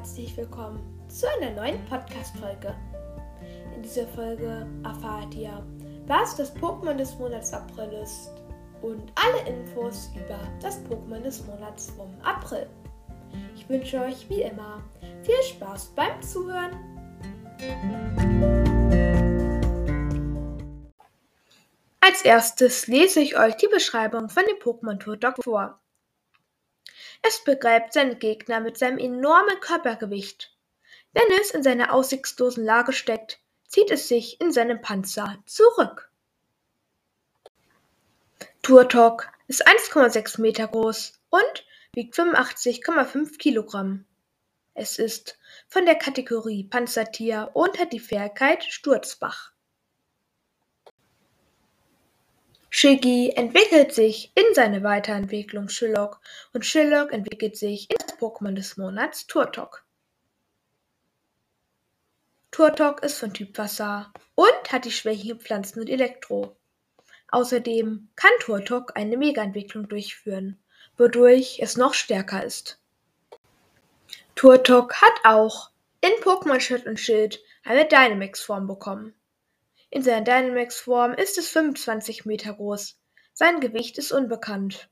herzlich willkommen zu einer neuen Podcast-Folge. In dieser Folge erfahrt ihr, was das Pokémon des Monats April ist und alle Infos über das Pokémon des Monats vom April. Ich wünsche euch wie immer viel Spaß beim Zuhören. Als erstes lese ich euch die Beschreibung von dem Pokémon Turtok vor. Es begräbt seinen Gegner mit seinem enormen Körpergewicht. Wenn es in seiner aussichtslosen Lage steckt, zieht es sich in seinem Panzer zurück. Turtok ist 1,6 Meter groß und wiegt 85,5 Kilogramm. Es ist von der Kategorie Panzertier und hat die Fähigkeit Sturzbach. Shiggy entwickelt sich in seine Weiterentwicklung Shillock und Shillock entwickelt sich in das Pokémon des Monats Turtok. Turtok ist von Typ Wasser und hat die Schwächen Pflanzen und Elektro. Außerdem kann Turtok eine Mega-Entwicklung durchführen, wodurch es noch stärker ist. Turtok hat auch in Pokémon Schwert und Schild eine Dynamax-Form bekommen. In seiner Dynamax-Form ist es 25 Meter groß. Sein Gewicht ist unbekannt.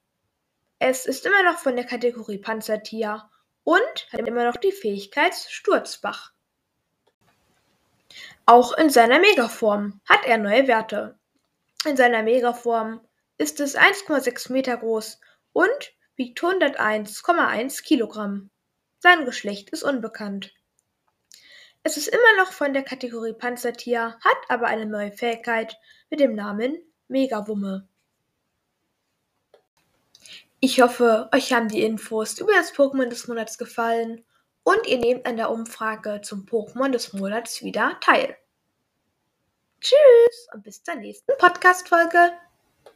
Es ist immer noch von der Kategorie Panzertier und hat immer noch die Fähigkeit Sturzbach. Auch in seiner Megaform hat er neue Werte. In seiner Megaform ist es 1,6 Meter groß und wiegt 101,1 Kilogramm. Sein Geschlecht ist unbekannt. Es ist immer noch von der Kategorie Panzertier, hat aber eine neue Fähigkeit mit dem Namen Megawumme. Ich hoffe, euch haben die Infos über das Pokémon des Monats gefallen und ihr nehmt an der Umfrage zum Pokémon des Monats wieder teil. Tschüss und bis zur nächsten Podcast-Folge.